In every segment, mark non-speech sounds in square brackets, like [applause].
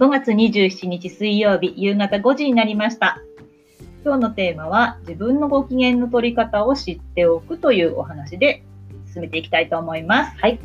5月27日水曜日夕方5時になりました。今日のテーマは自分のご機嫌の取り方を知っておくというお話で進めていきたいと思います。はい。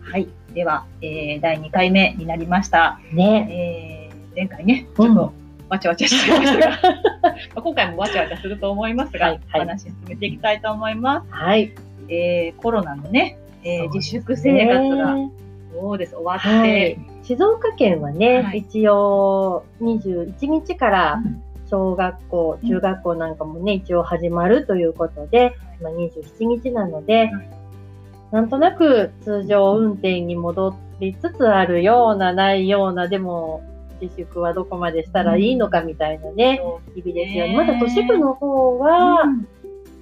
はい。では、えー第2回目になりました。ねえー前回ね、ちょっとわちゃわちゃしてましたが、[laughs] まあ今回もわちゃわちゃすると思いますが、はいはいお話進めていきたいと思いまはい。す。えーコロナのね、えー自粛生活がねどうです終わって、はい。静岡県はね、はい。一応21日からうん。小学校、うん。中学校なんかもね、一応始まるということで、まあ、27日なので、はい。なんとなく通常運転に戻りつつあるような、ないような、でも自粛はどこまでしたらいいのかみたいなね、そう日々ですよね。ねまだ都市部の方はうん。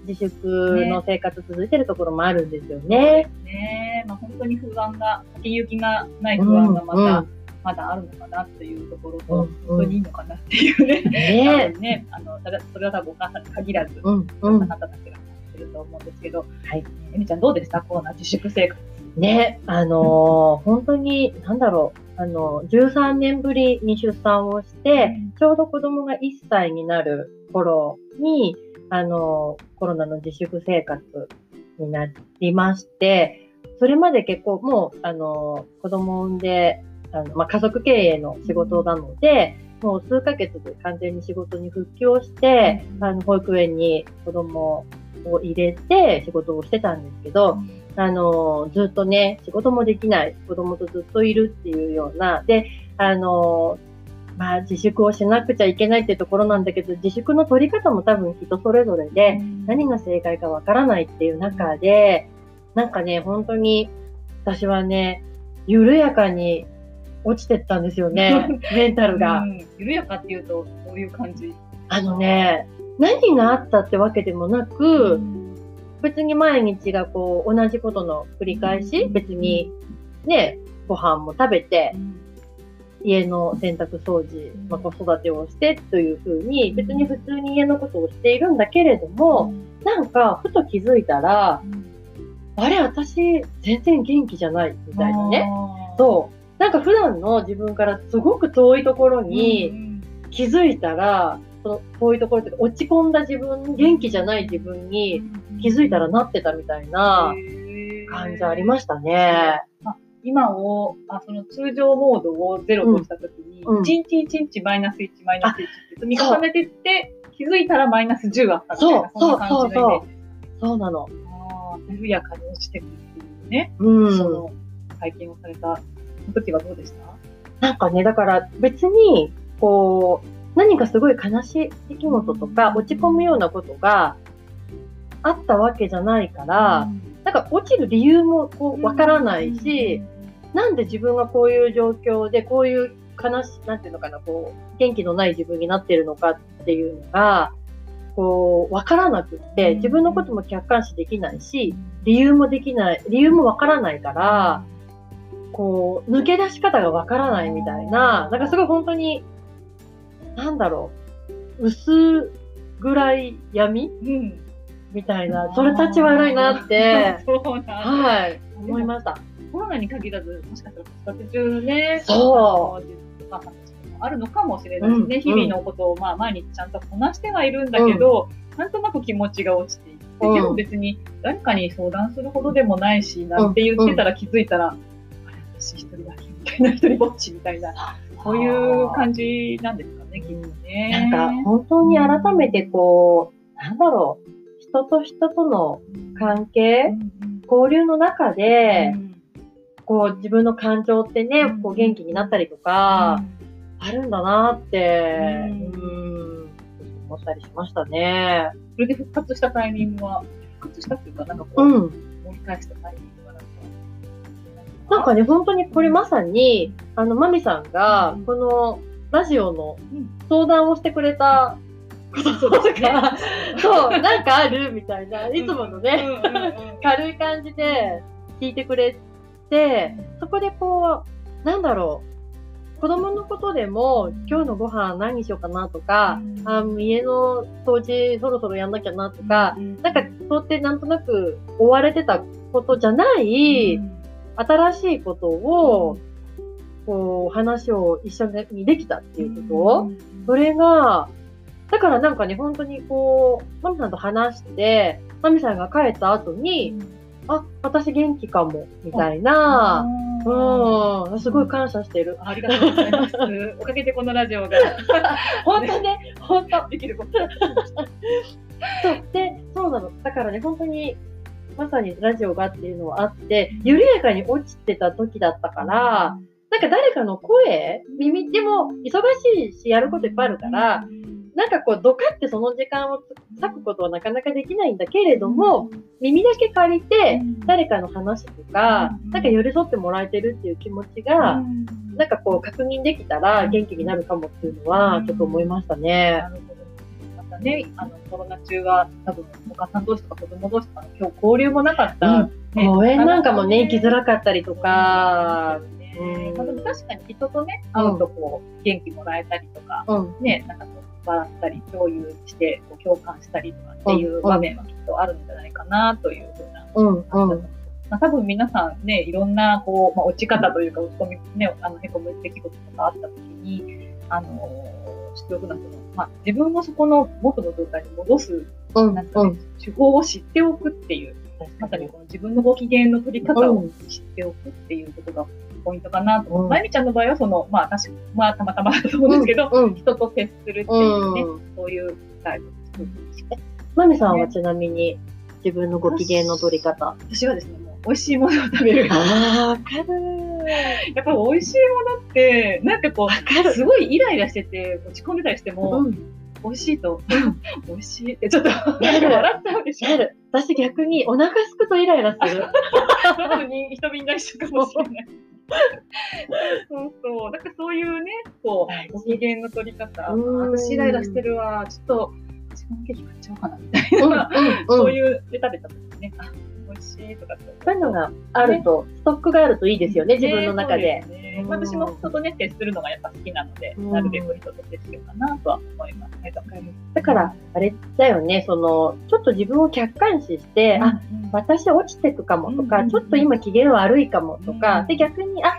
自粛の生活続いてるところもあるんですよね。ねまあ、本当に不安が、先行きがない不安がまた、うんうんまだあるのかなというところと、うんうん本当にいいのかなっていうね。ねね、あの、ただそれは多分お母さんに限らず、うん、いうんな。方たちがしてると思うんですけど、はい。えみちゃんどうでした？コロナ自粛生活。ね、あのー本当に、なんだろう、あの、13年ぶりに出産をして、ちょうど子供が1歳になる頃に、あのーコロナの自粛生活になりまして、それまで結構もう、あのー子供を産んで、あの、まあ、家族経営の仕事なので、もう数ヶ月で完全に仕事に復帰をして、うん。あの、保育園に子供を入れて仕事をしてたんですけど、あの、ずっとね、仕事もできない、子供とずっといるっていうような、で、あの、まあ、自粛をしなくちゃいけないっていうところなんだけど、自粛の取り方も多分人それぞれで、何が正解かわからないっていう中で、なんかね、本当に、私はね、緩やかに落ちてったんですよね、[laughs] メンタルが。うん。緩やかっていうと、どういう感じ。あのね、何があったってわけでもなく、別に毎日がこう、同じことの繰り返し、別にね、ご飯も食べて、家の洗濯掃除、まあ、子育てをしてというふうに、別に普通に家のことをしているんだけれども、なんか、ふと気づいたら、あれ、私、全然元気じゃない、みたいなね。そう。なんか普段の自分からすごく遠いところに気づいたら、その遠いところとか、落ち込んだ自分、元気じゃない自分に気づいたらなってたみたいな感じありましたね。今を、あその通常モードをゼロとしたときに、うんうん1日1日マイナス1、マイナス1って積み重ねていって、気づいたらマイナス10あったみたいな、そんな感じのイメージ。そうなの。緩やかに落ちてくるっていうね、うん。その体験をされた時はどうでした？なんかね、だから別に、こう、何かすごい悲しい出来事とか、落ち込むようなことがあったわけじゃないから、なんか落ちる理由もこうわからないし、、なんで自分がこういう状況で、こういう悲しい、なんていうのかな、こう、元気のない自分になってるのかっていうのが、こう、わからなくって、自分のことも客観視できないし、理由もできない、理由もわからないから、こう、抜け出し方がわからないみたいな、なんかすごい本当に、なんだろう、薄暗い闇うん、みたいな、それ立ち悪いなって、[laughs] そうなはい、思いました。コロナに限らず、もしかしたら子育て中ね、そうあるのかもしれないですね。うん日々のことを、まあ、毎日ちゃんとこなしてはいるんだけど、なんとなく気持ちが落ちていって、うん。でも別に誰かに相談するほどでもないし、なんて言ってたら気づいたら、あれ、私一人だけみたいな、一人ぼっちみたいな、そういう感じなんですかね。ね、きっとね。なんか本当に改めてこう、なんだろう、人と人との関係、交流の中で、こう自分の感情ってね、こう元気になったりとか、あるんだなって、ううんん、思ったりしましたね。それで復活したタイミングは、復活したっていうか、なんかこう、うん。盛り返したタイミングはなんか、なんかね、本当にこれまさに、あの、マミさんがうん、このラジオのうん。相談をしてくれたこととか、[laughs] そう、なんかあるみたいな、いつものね、軽い感じで聞いてくれて、そこでこう、なんだろう、子供のことでも、今日のご飯何にしようかなとか、うん。あ家の掃除そろそろやんなきゃなとか、なんか、そうってなんとなく追われてたことじゃない、新しいことを、こう、話を一緒にできたっていうこと、それが、だからなんかね、本当にこう、マミさんと話して、マミさんが帰った後に、あ、私元気かも、みたいな、うん、すごい感謝してる。ありがとうございます。おかげでこのラジオが [laughs] 本当ね、本当。できること。そう。で、そうなの。だからね、本当に、まさにラジオがっていうのはあって、緩やかに落ちてた時だったから、なんか誰かの声、耳、でも忙しいし、やることいっぱいあるから、なんかこう、ドカってその時間を割くことはなかなかできないんだけれども、耳だけ借りて、誰かの話とか、なんか寄り添ってもらえてるっていう気持ちが、なんかこう確認できたら元気になるかもっていうのは、ちょっと思いましたね。ね、あの、コロナ中は、多分、お母さん同士とか子供同士とかの今日交流もなかった。うん。ね。公園なんかもね、行きづらかったりとか、うん。まあ、でも確かに人とね、会うとこう、元気もらえたりとか、うん、ね、なんかこう、笑ったり、共有して、こう共感したりとかっていう場面はきっとあるんじゃないかな、というふうな。うん、うん、まあ、多分皆さんね、いろんな、こう、まあ、落ち方というか、落ち込み、ね、あの、へこむ出来事とかあった時に、あのー、知っておくのは、その、まあ、自分をそこの元の状態に戻す、うん、なんかね、手法を知っておくっていう、まさにこの自分のご機嫌の取り方を知っておくっていうことがポイントかなと。うんまゆみちゃんの場合は、その、まあ、確かまあ、たまたまだと思うんですけど、うん、人と接するっていうね、うん。そういうスタイルを作ってマミさんはちなみに自分のご機嫌の取り方。私はですね、もう、美味しいものを食べる。ああ、わかる。やっぱり美味しいものって、なんかこう、すごいイライラしてて、落ち込んでたりしても、うん、美味しいと、[laughs] 美味しいってちょっと、笑っちゃうでしょ。私逆にお腹すくとイライラする。[laughs] 人みんな一緒かもしれない。そうそう。なんかそういうね、こう、ご機嫌の取り方。うん私イライラしてるわ。ちょっと、私もケーキ買っちゃおうかな、みたいうん、な。うん、そううん。いうで食べた時にね、しいとか。そういうのがあると、ストックがあるといいですよね、自分の中で。ねそうすね。うん。私も人とね、接するのがやっぱ好きなので、うん。なるべく人と接するかなとは思いますね。だから、あれだよね、その、ちょっと自分を客観視して、あ、私落ちてくかもとか、うん。ちょっと今機嫌悪いかもとか、うん。で逆に、あ、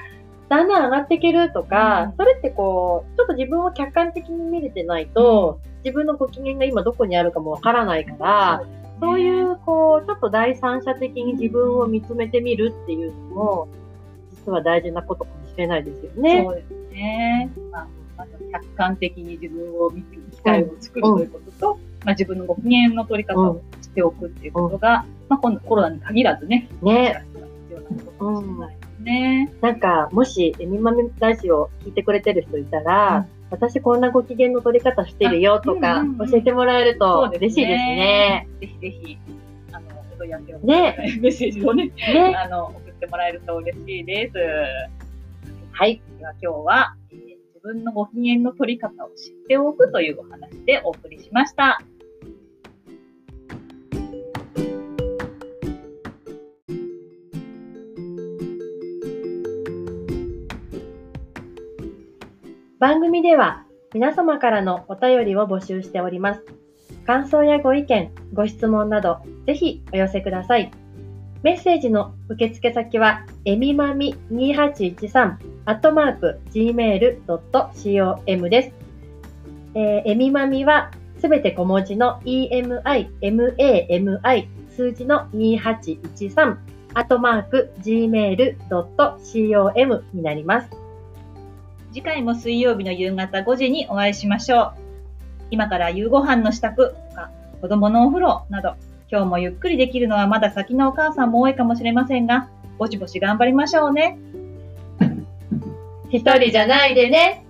だんだん上がっていけるとか、うん。それってこう、ちょっと自分を客観的に見れてないと、自分のご機嫌が今どこにあるかもわからないから、そういう、こう、ちょっと第三者的に自分を見つめてみるっていうのも、実は大事なことかもしれないですよね。そうですね。まあ、まず客観的に自分を見る機会を作るということと、まあ、自分のご機嫌の取り方をしておくっていうことが、まあ、今度コロナに限らずね、ね。必要なことかもしれないですね。なんか、もし、えみまみラジオ聞いてくれてる人いたら、私こんなご機嫌の取り方してるよとか教えてもらえると嬉しいですね。ぜひぜひ、あの、お問い合わせを、ね [laughs] メッセージをね、ね。あの、送ってもらえると嬉しいです。はい。では今日は、えー自分のご機嫌の取り方を知っておくというお話でお送りしました。番組では皆様からのお便りを募集しております。感想やご意見、ご質問など、ぜひお寄せください。メッセージの受付先は、えみまみ2813、アットマーク、gmail.com です。えーえみまみは、すべて小文字の emi, mami, 数字の2813、アットマーク、gmail.com になります。次回も水曜日の夕方5時にお会いしましょう。今から夕ご飯の支度とか、子供のお風呂など、今日もゆっくりできるのはまだ先のお母さんも多いかもしれませんが、ぼちぼち頑張りましょうね。一人じゃないでね。